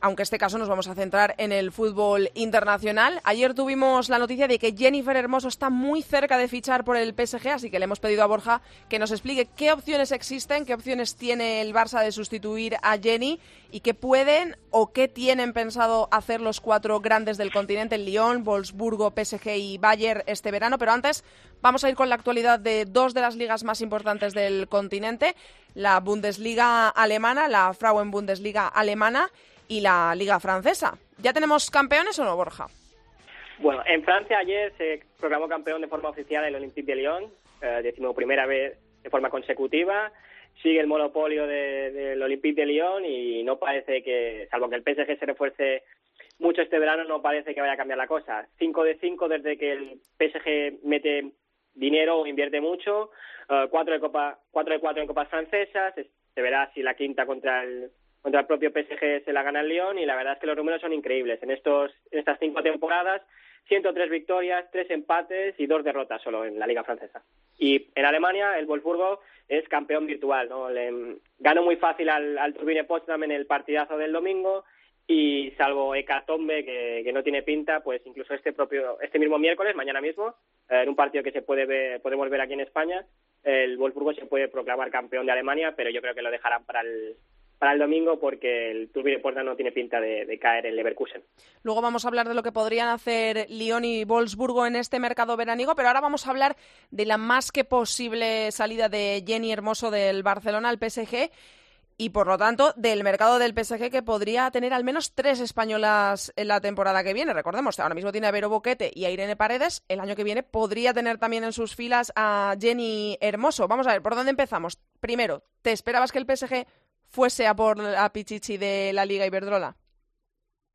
S1: aunque este caso nos vamos a centrar en el fútbol internacional. Ayer tuvimos la noticia de que Jennifer Hermoso está muy cerca de fichar por el PSG, así que le hemos pedido a Borja que nos explique qué opciones existen, qué opciones tiene el Barça de sustituir a Jenny y qué pueden o qué tienen pensado hacer los cuatro grandes del continente, Lyon, Wolfsburgo, PSG y Bayern este verano. Pero antes vamos a ir con la actualidad de dos de las ligas más importantes del continente, la Bundesliga alemana, la Frauen Bundesliga alemana y la Liga Francesa. ¿Ya tenemos campeones o no, Borja?
S7: Bueno, en Francia ayer se proclamó campeón de forma oficial el Olympique de Lyon, eh, primera vez de forma consecutiva. Sigue el monopolio del Olympique de Lyon y no parece que, salvo que el PSG se refuerce mucho este verano, no parece que vaya a cambiar la cosa. 5 de 5 desde que el PSG mete dinero o invierte mucho, 4 eh, de Copa, 4 de 4 en copas francesas, se verá si la quinta contra el contra el propio PSG se la gana el Lyon y la verdad es que los números son increíbles. En, estos, en estas cinco temporadas, 103 victorias, tres empates y dos derrotas solo en la Liga Francesa. Y en Alemania, el Wolfsburgo es campeón virtual. ¿no? Le, ganó muy fácil al, al Turbine Potsdam en el partidazo del domingo y salvo Hecatombe, que, que no tiene pinta, pues incluso este propio este mismo miércoles, mañana mismo, eh, en un partido que se puede ver, podemos ver aquí en España, el Wolfsburgo se puede proclamar campeón de Alemania, pero yo creo que lo dejarán para el, para el domingo porque el Turbine Porta no tiene pinta de, caer en Leverkusen.
S1: Luego vamos a hablar de lo que podrían hacer Lyon y Wolfsburgo en este mercado veraniego, pero ahora vamos a hablar de la más que posible salida de Jenny Hermoso del Barcelona al PSG y por lo tanto del mercado del PSG que podría tener al menos tres españolas en la temporada que viene. Recordemos, ahora mismo tiene a Vero Boquete y a Irene Paredes. El año que viene podría tener también en sus filas a Jenny Hermoso. Vamos a ver, ¿por dónde empezamos? Primero, ¿te esperabas que el PSG fuese a por la Pichichi de la Liga Iberdrola?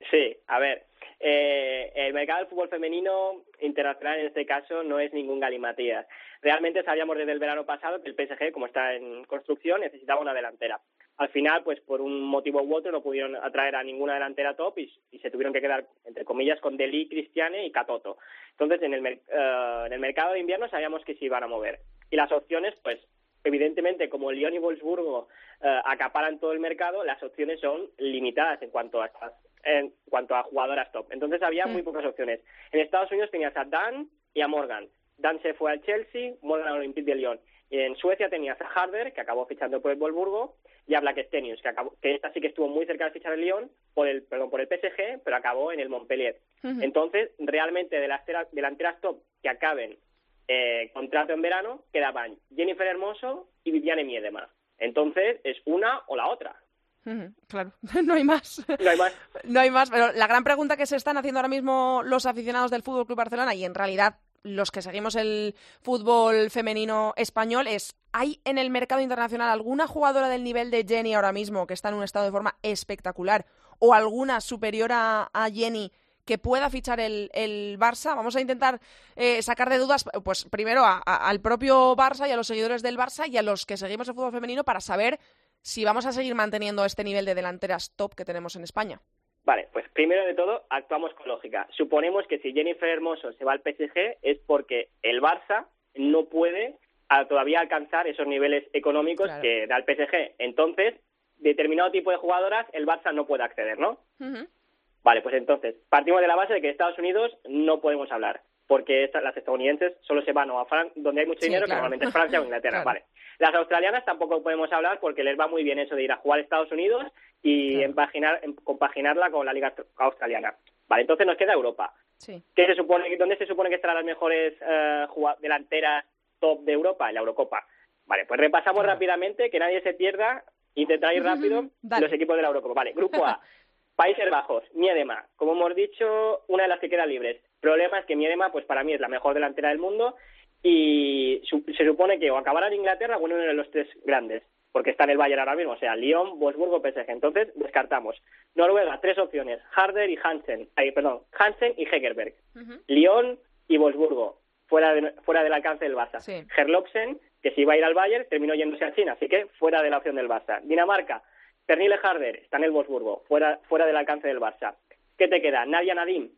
S7: Sí, a ver, eh, el mercado del fútbol femenino internacional en este caso no es ningún galimatías. Realmente sabíamos desde el verano pasado que el PSG, como está en construcción, necesitaba una delantera. Al final, pues por un motivo u otro no pudieron atraer a ninguna delantera top y, se tuvieron que quedar, entre comillas, con Deli, Cristiane y Catoto. Entonces, en el, eh, en el mercado de invierno sabíamos que se iban a mover. Y las opciones, pues evidentemente, como Lyon y Wolfsburgo eh, acaparan todo el mercado, las opciones son limitadas en cuanto a en cuanto a jugadoras top. Entonces había muy mm. pocas opciones. En Estados Unidos tenías a Dan y a Morgan. Dan se fue al Chelsea, Morgan al Olympique de Lyon. Y en Suecia tenías a Harder, que acabó fichando por el Wolfsburgo, y a Blackstenius, que, acabó, que esta sí que estuvo muy cerca de fichar el Lyon, por el, perdón, por el PSG, pero acabó en el Montpellier. Entonces, realmente de las delanteras top que acaben eh, contrato en verano, quedaban Jennifer Hermoso y Viviane Miedema. Entonces, es una o la otra.
S1: Claro, [laughs] no hay más.
S7: No hay más. [laughs]
S1: no hay más, pero la gran pregunta que se están haciendo ahora mismo los aficionados del Fútbol Club Barcelona y en realidad los que seguimos el fútbol femenino español es ¿hay en el mercado internacional alguna jugadora del nivel de Jenny ahora mismo que está en un estado de forma espectacular o alguna superior a Jenny que pueda fichar el, el Barça. Vamos a intentar eh, sacar de dudas, pues primero al propio Barça y a los seguidores del Barça y a los que seguimos el fútbol femenino para saber si vamos a seguir manteniendo este nivel de delanteras top que tenemos en España.
S7: Vale, pues primero de todo actuamos con lógica. Suponemos que si Jennifer Hermoso se va al PSG es porque el Barça no puede todavía alcanzar esos niveles económicos que da el PSG. Entonces, determinado tipo de jugadoras el Barça no puede acceder, ¿no? Vale, pues entonces, partimos de la base de que Estados Unidos no podemos hablar, porque las estadounidenses solo se van a Francia, donde hay mucho dinero, que normalmente es Francia o Inglaterra, vale. Las australianas tampoco podemos hablar porque les va muy bien eso de ir a jugar a Estados Unidos y compaginarla con la liga australiana. Vale, entonces nos queda Europa.
S1: Sí.
S7: ¿Qué se supone, ¿Dónde se supone que estarán las mejores eh, delanteras top de Europa? En la Eurocopa. Vale, pues repasamos rápidamente, que nadie se pierda, intentar ir [laughs] rápido los equipos de la Eurocopa. Vale, Grupo A. [laughs] Países Bajos, Miedema, como hemos dicho, una de las que queda libres. Problema es que Miedema, pues para mí es la mejor delantera del mundo y se supone que o acabará en Inglaterra o en uno de los tres grandes, porque está en el Bayern ahora mismo, o sea, Lyon, Wolfsburgo, PSG. Entonces, descartamos. Noruega, tres opciones, Harder y Hansen, ay, perdón, Hansen y Hegerberg. Lyon y Wolfsburgo. fuera, de, fuera del alcance del Barça.
S1: Sí.
S7: Gerlopsen, que si iba a ir al Bayern, terminó yéndose a China, así que fuera de la opción del Barça. Dinamarca, Pernille Harder, está en el Wolfsburgo, fuera, fuera del alcance del Barça. ¿Qué te queda? Nadia Nadim,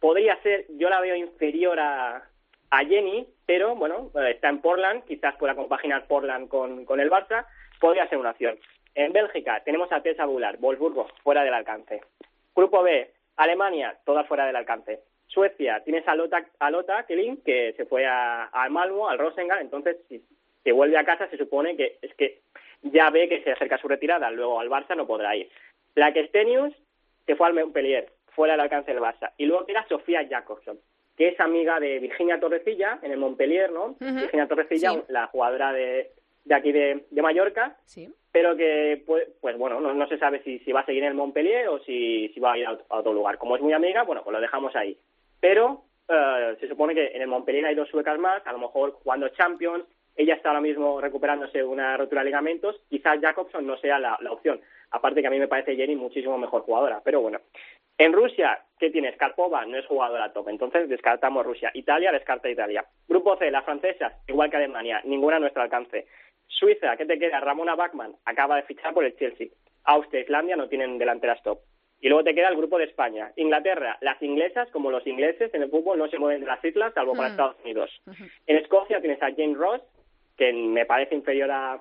S7: podría ser, yo la veo inferior a, a Jenny, pero bueno, eh, está en Portland, quizás pueda compaginar Portland con, con el Barça, podría ser una opción. En Bélgica tenemos a Tessa Bular, Wolfsburgo, fuera del alcance. Grupo B, Alemania, todas fuera del alcance. Suecia, tienes a Lotta, a Kelin, que se fue a, al Malmo, al Rosengard, entonces si, si vuelve a casa se supone que es que ya ve que se acerca su retirada, luego al Barça no podrá ir. La Stenius se fue al Montpellier, fuera del alcance del Barça. Y luego queda Sofía Jacobson, que es amiga de Virginia Torrecilla en el Montpellier, ¿no? Virginia Torrecilla,
S1: Sí.
S7: la jugadora de, de aquí de, de Mallorca,
S1: Sí.
S7: pero que pues, pues bueno, no, no se sabe si, si va a seguir en el Montpellier o si, si va a ir a otro, a otro lugar. Como es muy amiga, bueno, pues lo dejamos ahí. Pero eh, se supone que en el Montpellier hay dos suecas más, a lo mejor jugando Champions, ella está ahora mismo recuperándose una rotura de ligamentos, quizás Jacobson no sea la, la opción. Aparte que a mí me parece Jenny muchísimo mejor jugadora, pero bueno. En Rusia, ¿qué tienes? Karpova no es jugadora top, entonces descartamos Rusia. Italia, descarta Italia. Grupo C, las francesas, igual que Alemania, ninguna a nuestro alcance. Suiza, ¿qué te queda? Ramona Bachmann acaba de fichar por el Chelsea. Austria, Islandia no tienen delanteras top. Y luego te queda el grupo de España. Inglaterra, las inglesas, como los ingleses en el fútbol, no se mueven de las islas, salvo para
S1: Mm.
S7: Estados Unidos. En Escocia tienes a Jane Ross, que me parece inferior a,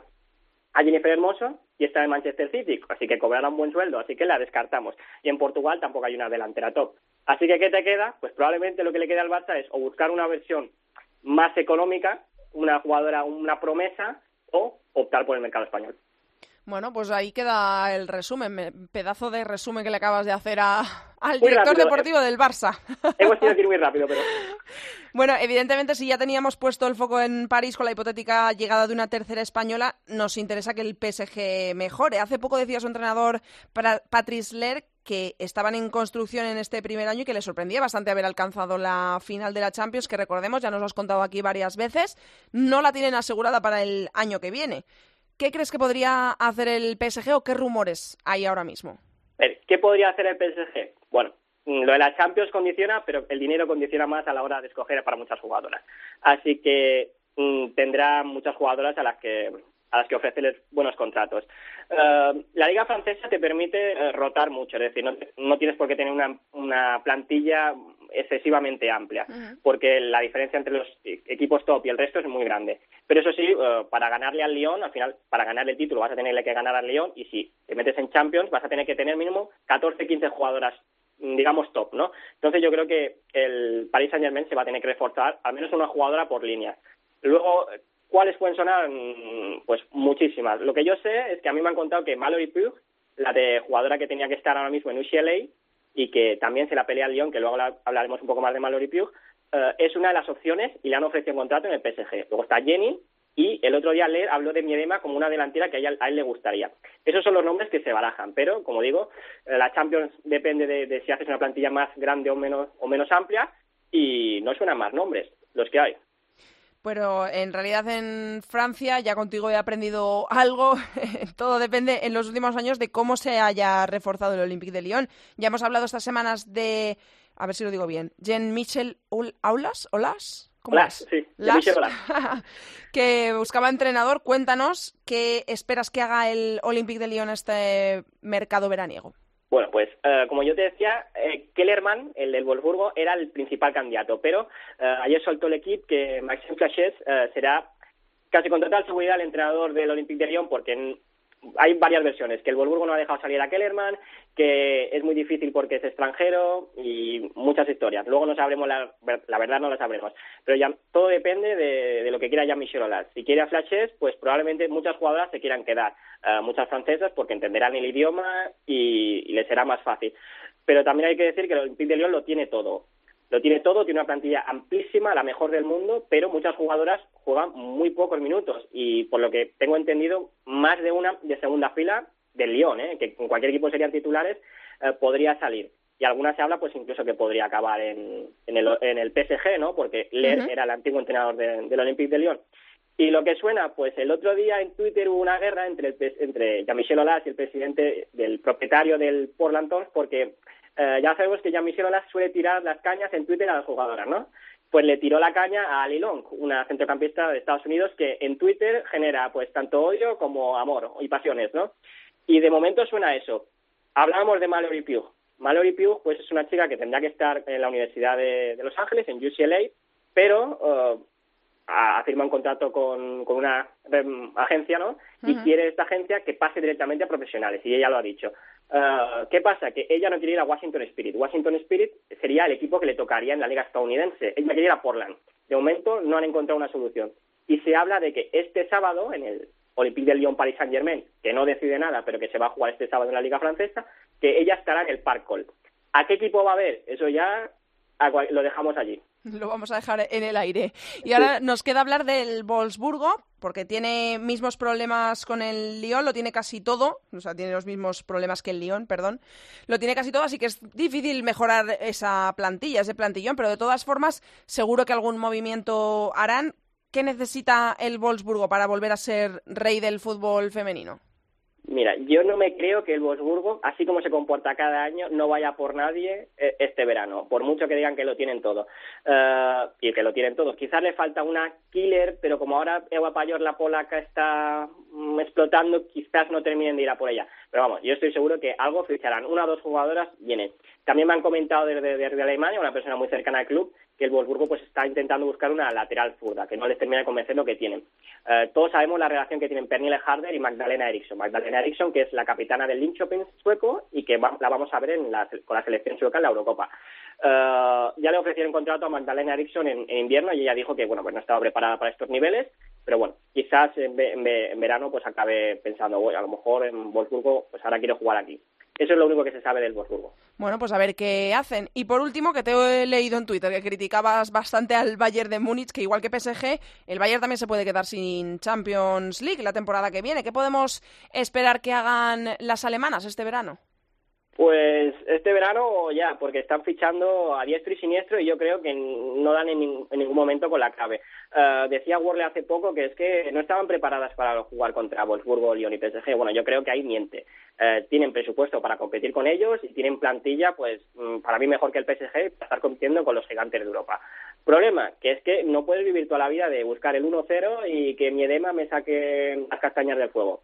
S7: a Jennifer Hermoso, y está en Manchester City, así que cobrará un buen sueldo, así que la descartamos. Y en Portugal tampoco hay una delantera top. Así que, ¿qué te queda? Pues probablemente lo que le queda al Barça es o buscar una versión más económica, una jugadora, una promesa, o optar por el mercado español.
S1: Bueno, pues ahí queda el resumen, me- pedazo de resumen que le acabas de hacer a- [laughs] al
S7: Muy
S1: director
S7: rápido,
S1: deportivo del Barça.
S7: Hemos tenido que ir muy rápido, pero [laughs]
S1: Bueno, evidentemente, si ya teníamos puesto el foco en París con la hipotética llegada de una tercera española, nos interesa que el PSG mejore. Hace poco decía su entrenador Patrice Ler que estaban en construcción en este primer año y que le sorprendía bastante haber alcanzado la final de la Champions, que recordemos, ya nos lo has contado aquí varias veces, no la tienen asegurada para el año que viene. ¿Qué crees que podría hacer el PSG o qué rumores hay ahora mismo?
S7: ¿qué podría hacer el PSG? Bueno, mm, lo de la Champions condiciona, pero el dinero condiciona más a la hora de escoger para muchas jugadoras. Así que mm, tendrá muchas jugadoras a las que a las que ofrecerles buenos contratos. Eh, la liga francesa te permite eh, rotar mucho, es decir, no, no tienes por qué tener una, una plantilla excesivamente amplia, porque la diferencia entre los e- equipos top y el resto es muy grande. Pero eso sí, eh, para ganarle al Lyon, al final, para ganar el título vas a tenerle que ganar al Lyon y si te metes en Champions vas a tener que tener mínimo 14, 15 jugadoras mm, digamos top, ¿no? Entonces yo creo que el Paris Saint Germain se va a tener que reforzar al menos una jugadora por línea. Luego, ¿cuáles pueden sonar? Mm, Pues muchísimas. Lo que yo sé es que a mí me han contado que Mallory Pugh, la de jugadora que tenía que estar ahora mismo en UCLA y que también se la pelea al Lyon, que luego habla- hablaremos un poco más de Mallory Pugh, eh, es una de las opciones y le han ofrecido un contrato en el PSG. Luego está Jenny y el otro día Ler habló de Miedema como una delantera que a, ella- a él le gustaría. Esos son los nombres que se barajan, pero como digo, eh, la Champions depende de, de si haces una plantilla más grande o menos, o menos amplia y no suenan más nombres, los que hay.
S1: Pero en realidad en Francia, ya contigo he aprendido algo, [laughs] todo depende en los últimos años de cómo se haya reforzado el Olympique de Lyon. Ya hemos hablado estas semanas de, a ver si lo digo bien, Jean-Michel Ul- Aulas, Olas, ¿cómo
S7: Olas,
S1: es?
S7: sí,
S1: Las, [laughs] que buscaba entrenador. Cuéntanos qué esperas que haga el Olympique de Lyon este mercado veraniego.
S7: Bueno, pues eh, como yo te decía, eh, Kellerman, el del Wolfsburgo, era el principal candidato, pero eh, ayer soltó el equipo que Maxime Flachet eh, será casi con total seguridad el entrenador del Olympique de Lyon porque hay varias versiones, que el Wolfsburgo no ha dejado salir a Kellerman, que es muy difícil porque es extranjero y muchas historias. Luego no sabremos, la, verdad no la sabremos. Pero ya todo depende de, lo que quiera Jean-Michel Aulas. Si quiere a Flashes, pues probablemente muchas jugadoras se quieran quedar, eh, muchas francesas porque entenderán el idioma y, y les será más fácil. Pero también hay que decir que el Olympique de Lyon lo tiene todo. Lo tiene todo, tiene una plantilla amplísima, la mejor del mundo, pero muchas jugadoras juegan muy pocos minutos y por lo que tengo entendido, más de una de segunda fila del Lyon, ¿eh? que en cualquier equipo serían titulares, eh, podría salir. Y algunas se habla pues incluso que podría acabar en, en, el, en el PSG, ¿no? Porque Ler era el antiguo entrenador de- del Olympique de Lyon. Y lo que suena, pues el otro día en Twitter hubo una guerra entre, el, entre Jean-Michel Aulas y el presidente del propietario del Portland Thorns porque eh, ya sabemos que Jean-Michel Aulas suele tirar las cañas en Twitter a las jugadoras, ¿no? pues le tiró la caña a Ali Long, una centrocampista de Estados Unidos que en Twitter genera pues tanto odio como amor y pasiones, ¿no? Y de momento suena eso. Hablábamos de Mallory Pugh. Mallory Pugh pues es una chica que tendrá que estar en la Universidad de, Los Ángeles, en UCLA, pero uh, ha firmado un contrato con, con una em, agencia, ¿no? Y quiere esta agencia que pase directamente a profesionales, y ella lo ha dicho. Uh, ¿Qué pasa? Que ella no quiere ir a Washington Spirit. Washington Spirit sería el equipo que le tocaría en la liga estadounidense. Ella quiere ir a Portland. De momento no han encontrado una solución. Y se habla de que este sábado, en el Olympique de Lyon Paris Saint Germain, que no decide nada, pero que se va a jugar este sábado en la liga francesa, que ella estará en el Parc ¿A qué equipo va a haber? Eso ya lo dejamos allí. [laughs]
S1: Lo vamos a dejar en el aire. Y ahora nos queda hablar del Wolfsburgo, porque tiene mismos problemas con el Lyon, lo tiene casi todo, o sea, tiene los mismos problemas que el Lyon, perdón. Lo tiene casi todo, así que es difícil mejorar esa plantilla, ese plantillón, pero de todas formas, seguro que algún movimiento harán. ¿Qué necesita el Wolfsburgo para volver a ser rey del fútbol femenino?
S7: Mira, yo no me creo que el Wolfsburgo, así como se comporta cada año, no vaya por nadie eh, este verano, por mucho que digan que lo tienen todo. Eh, y que lo tienen todos. Quizás le falta una killer, pero como ahora Eva Payor, la polaca, está mm, explotando, quizás no terminen de ir a por ella. Pero vamos, yo estoy seguro que algo ficharán. Una o dos jugadoras vienen. También me han comentado desde, desde Alemania, una persona muy cercana al club, que el Wolfsburgo pues está intentando buscar una lateral zurda, que no les termina de convencer lo que tienen. Eh, todos sabemos la relación que tienen Pernille Harder y Magdalena Eriksson. Magdalena Eriksson, que es la capitana del Linköping sueco y que la vamos a ver en la, con la selección sueca en la Eurocopa. Eh, ya le ofrecieron contrato a Magdalena Eriksson en, invierno y ella dijo que bueno pues no estaba preparada para estos niveles, pero bueno, quizás en, verano pues acabe pensando, bueno, a lo mejor en Wolfsburgo pues ahora quiero jugar aquí. Eso es lo único que se sabe del Wolfsburgo.
S1: Bueno, pues a ver qué hacen. Y por último, que te he leído en Twitter que criticabas bastante al Bayern de Múnich, que igual que PSG, el Bayern también se puede quedar sin Champions League la temporada que viene. ¿Qué podemos esperar que hagan las alemanas este verano?
S7: Pues este verano ya, porque están fichando a diestro y siniestro y yo creo que no dan en, ningún momento con la clave. Eh, decía Worley hace poco que es que no estaban preparadas para jugar contra Wolfsburgo, Lyon y PSG. Bueno, yo creo que ahí miente. Eh, tienen presupuesto para competir con ellos y tienen plantilla, pues mm, para mí mejor que el PSG, para estar compitiendo con los gigantes de Europa. Problema, que es que no puedes vivir toda la vida de buscar el 1-0 y que mi edema me saque las castañas del fuego.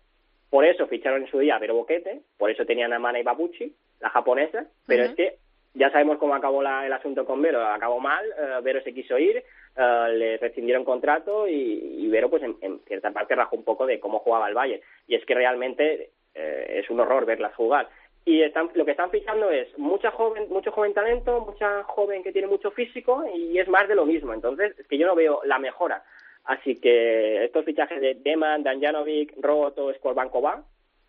S7: Por eso ficharon en su día a Vero Boquete, por eso tenían a Mana Babuchi, la japonesa, pero es que ya sabemos cómo acabó el asunto con Vero, acabó mal, eh, Vero se quiso ir, eh, le rescindieron contrato y, Vero pues en, cierta parte rajó un poco de cómo jugaba el Valle. Y es que realmente eh, es un horror verlas jugar. Y están, lo que están fichando es mucha joven, mucho joven talento, mucha joven que tiene mucho físico y es más de lo mismo. Entonces, es que yo no veo la mejora. Así que estos fichajes de Deman, Danjanovic, Roto, Skorbankova,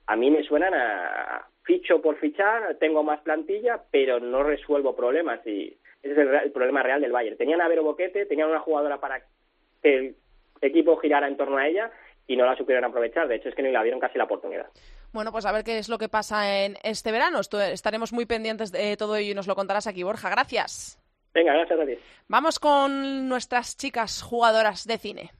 S7: a mí me suenan a ficho por fichar, tengo más plantilla, pero no resuelvo problemas y ese es el, problema real del Bayern. Tenían a Vero Boquete, tenían una jugadora para que el equipo girara en torno a ella y no la supieron aprovechar. De hecho, es que ni la dieron casi la oportunidad.
S1: Bueno, pues a ver qué es lo que pasa en este verano. Estaremos muy pendientes de todo ello y nos lo contarás aquí, Borja. Gracias.
S7: Venga, gracias a ti.
S1: Vamos con nuestras chicas jugadoras de cine.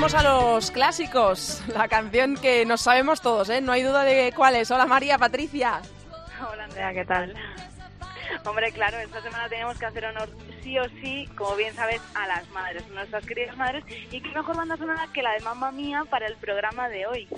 S1: Volvemos a los clásicos, la canción que nos sabemos todos, ¿eh? No hay duda de cuál es. Hola María, Patricia.
S8: Hola Andrea, ¿qué tal? Hombre, claro, esta semana tenemos que hacer honor sí o sí, como bien sabes, a las madres, nuestras queridas madres. Y qué mejor banda sonora que la de Mamma Mía para el programa de hoy.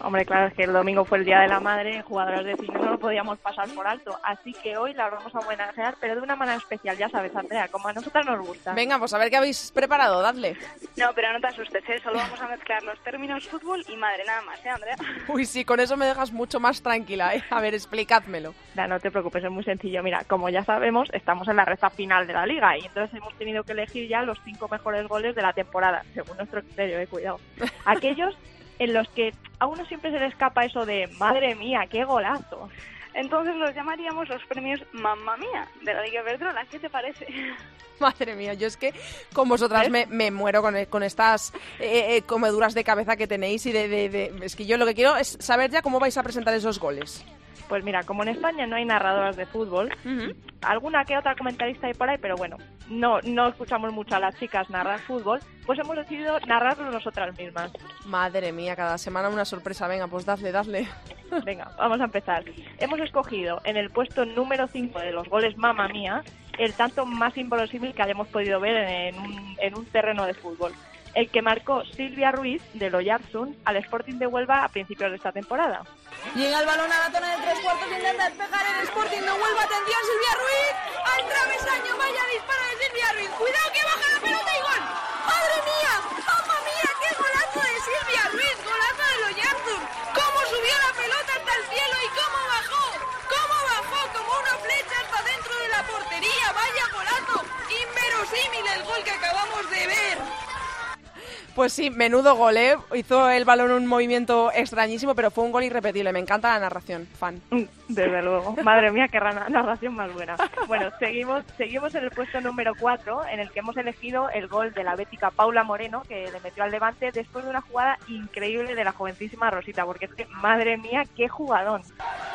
S9: Hombre, claro, es que el domingo fue el Día de la Madre, jugadoras de cine no lo podíamos pasar por alto, así que hoy la vamos a homenajear, pero de una manera especial, ya sabes, Andrea, como a nosotras nos gusta.
S1: Venga, pues a ver qué habéis preparado, dadle.
S8: No, pero no te asustes, ¿eh? solo vamos a mezclar los términos fútbol y madre, nada más, ¿eh, Andrea? [laughs]
S1: Uy, sí, con eso me dejas mucho más tranquila, ¿eh? A ver, explicádmelo.
S9: No, no te preocupes, es muy sencillo. Mira, como ya sabemos, estamos en la recta final de la liga y entonces hemos tenido que elegir ya los cinco mejores goles de la temporada, según nuestro criterio, eh, cuidado. [laughs] Aquellos en los que a uno siempre se le escapa eso de madre mía, qué golazo.
S8: Entonces los llamaríamos los premios Mamma Mía de la Liga Verdrola. ¿Qué te parece? [laughs]
S1: Madre mía, yo es que con vosotras me, me muero con, con estas eh, eh, comeduras de cabeza que tenéis y de, de- de- Es que yo lo que quiero es saber ya cómo vais a presentar esos goles.
S9: Pues mira, como en España no hay narradoras de fútbol, alguna que otra comentarista hay por ahí, pero bueno, no, no escuchamos mucho a las chicas narrar fútbol, pues hemos decidido narrarlo nosotras mismas.
S1: Madre mía, cada semana una sorpresa. Venga, pues dadle, dadle.
S9: Venga, vamos a empezar. Hemos escogido en el puesto número 5 de los goles Mamma Mía el tanto más inverosímil que hayamos podido ver en un, en un terreno de fútbol. El que marcó Silvia Ruiz de Loyarzun al Sporting de Huelva a principios de esta temporada.
S10: Llega el balón a la zona de tres cuartos, intenta despejar el Sporting de Huelva. Atención, Silvia Ruiz. Al travesaño, vaya disparo de Silvia Ruiz. Cuidado que baja la pelota gol. ¡Madre mía! ¡Mamma mía! ¡Qué golazo de Silvia Ruiz! ¡Golazo de Loyarzun! ¿Cómo subió la pelota hasta el cielo y cómo bajó? ¿Cómo bajó? Como una flecha hasta dentro de la portería. ¡Vaya golazo! Inverosímil el gol que acabamos de ver.
S1: Pues sí, menudo gol, ¿eh? Hizo el balón un movimiento extrañísimo, pero fue un gol irrepetible. Me encanta la narración, fan. [laughs]
S9: Desde luego. Madre mía, qué rana- narración más buena. Bueno, seguimos, seguimos en el puesto número 4, en el que hemos elegido el gol de la bética Paula Moreno, que le metió al Levante después de una jugada increíble de la jovencísima Rosita, porque es que, madre mía, qué jugadón.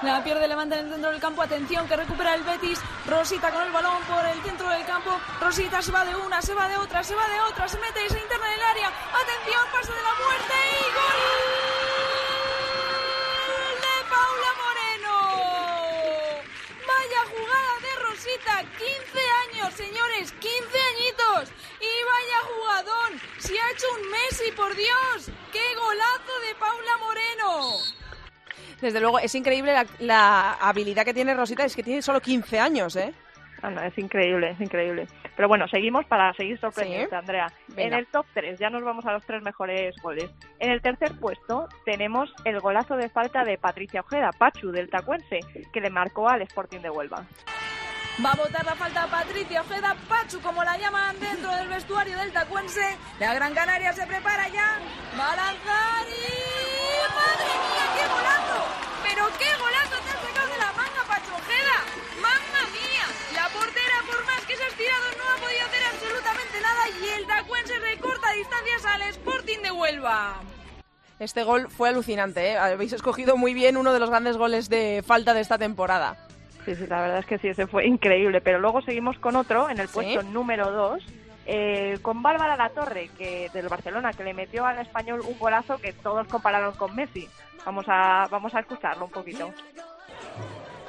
S10: La pierde Levante en el centro del campo. Atención que recupera el Betis. Rosita con el balón por el centro del campo. Rosita se va de una, se va de otra, se va de otra. Se mete y se interna en el área. Atención, pase de la muerte y gol de Paula Moreno. Vaya jugada de Rosita. 15 años, señores. 15 añitos. Y vaya jugadón. Se ha hecho un Messi, por Dios. ¡Qué golazo de Paula Moreno!
S1: Desde luego, es increíble la, la habilidad que tiene Rosita, es que tiene solo 15 años, ¿eh?
S9: Ah, no, es increíble, es increíble. Pero bueno, seguimos para seguir sorprendiendo,
S1: Sí.
S9: Andrea.
S1: Venga.
S9: En el top 3, ya nos vamos a los tres mejores goles. En el tercer puesto tenemos el golazo de falta de Patricia Ojeda, Pachu, del Tacuense, que le marcó al Sporting de Huelva.
S10: Va a botar la falta a Patricia Ojeda, Pachu como la llaman dentro del vestuario del Tacuense. La Gran Canaria se prepara ya. Va a lanzar y... ¡Madre mía, qué golazo! ¡Pero qué golazo te has sacado de la manga, Pachu Ojeda! ¡Mamma mía! La portera, por más que se ha estirado, no ha podido hacer absolutamente nada y el Tacuense recorta distancias al Sporting de Huelva.
S1: Este gol fue alucinante, ¿eh? Habéis escogido muy bien uno de los grandes goles de falta de esta temporada.
S9: Sí, sí, la verdad es que sí, ese fue increíble. Pero luego seguimos con otro, en el
S1: Sí.
S9: puesto número 2, eh, con Bárbara Latorre, que del Barcelona, que le metió al español un golazo que todos compararon con Messi. Vamos a, vamos a escucharlo un poquito.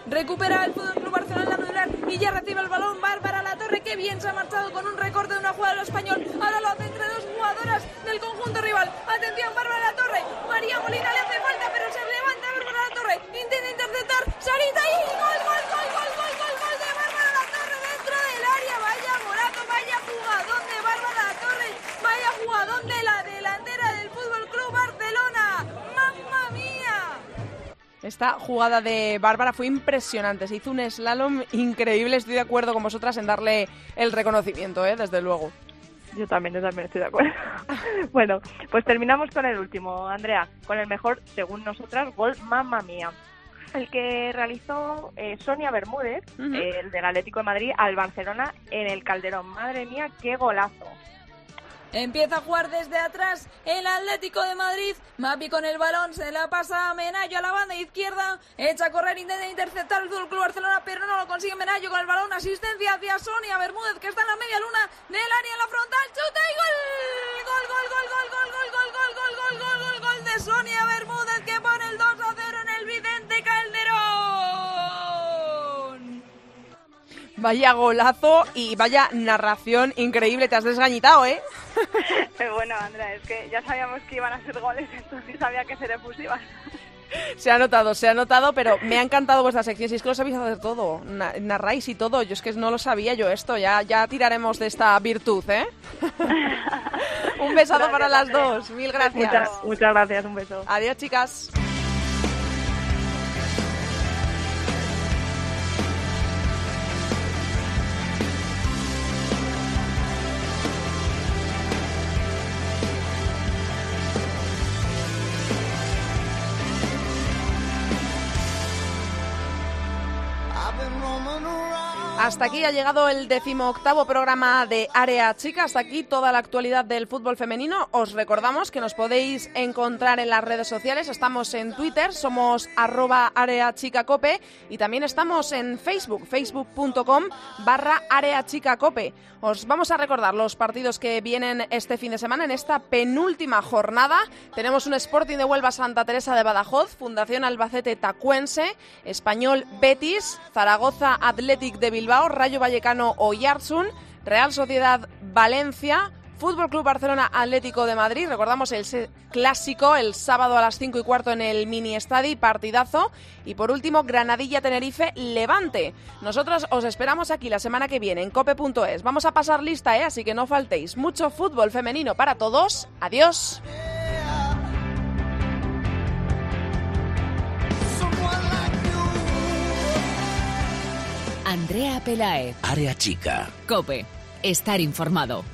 S10: Recupera el Fútbol Club Barcelona la y ya recibe el balón Bárbara La Torre. Que bien se ha marchado con un recorte de una jugada del español. Ahora lo hace entre dos jugadoras del conjunto rival. Atención, Bárbara La Torre. María Molina le hace falta, pero se levanta Bárbara La Torre. Intenta interceptar. Sarita y gol,
S1: Esta jugada de Bárbara fue impresionante, se hizo un slalom increíble, estoy de acuerdo con vosotras en darle el reconocimiento, ¿eh? desde luego.
S9: Yo también, yo también estoy de acuerdo. [laughs] bueno, pues terminamos con el último, Andrea, con el mejor, según nosotras, gol Mamma Mía. El que realizó eh, Sonia Bermúdez, eh, el del Atlético de Madrid, al Barcelona en el Calderón. Madre mía, qué golazo.
S10: Empieza a jugar desde atrás el Atlético de Madrid. Mapi con el balón se la pasa a Menayo a la banda izquierda. Echa a correr, intenta interceptar el Club Barcelona, pero no lo consigue Menayo con el balón. Asistencia hacia Sonia Bermúdez que está en la media luna del área en la frontal. Chuta y gol. Gol, gol, gol, gol, gol, gol, gol, gol, gol, gol, gol, gol, gol de Sonia Bermúdez que pone el 2 a 0 en el Vicente Calderón.
S1: Vaya golazo y vaya narración increíble, te has desgañitado, ¿eh?
S8: Pero [laughs] bueno, Andrea, es que ya sabíamos que iban a ser goles, entonces sabía que ser efusivas.
S1: Se ha notado, se ha notado, pero me ha encantado vuestra sección. Si es que lo sabéis hacer todo, na- narráis y todo. Yo es que no lo sabía yo esto. Ya, ya tiraremos de esta virtud, ¿eh? [laughs] Un besado
S9: Gracias,
S1: para las
S9: Andrea.
S1: dos. Mil gracias.
S9: Muchas, muchas gracias, un beso.
S1: Adiós, chicas. Hasta aquí ha llegado el decimoctavo programa de Área Chica. Hasta aquí toda la actualidad del fútbol femenino. Os recordamos que nos podéis encontrar en las redes sociales. Estamos en Twitter, somos arroba Área Chica Cope y también estamos en Facebook, facebook.com barra Área Chica Cope. Os vamos a recordar los partidos que vienen este fin de semana en esta penúltima jornada. Tenemos un Sporting de Huelva Santa Teresa de Badajoz, Fundación Albacete Tacuense, Español Betis, Zaragoza Athletic de Bilbao, Rayo Vallecano Oyarzún, Real Sociedad Valencia, Fútbol Club Barcelona Atlético de Madrid. Recordamos el clásico el sábado a las 5 y cuarto en el mini estadio, partidazo. Y por último, Granadilla Tenerife Levante. Nosotros os esperamos aquí la semana que viene en cope.es. Vamos a pasar lista, ¿eh? así que no faltéis. Mucho fútbol femenino para todos. Adiós.
S11: Andrea Pelae.
S12: Área chica.
S11: Cope. Estar informado.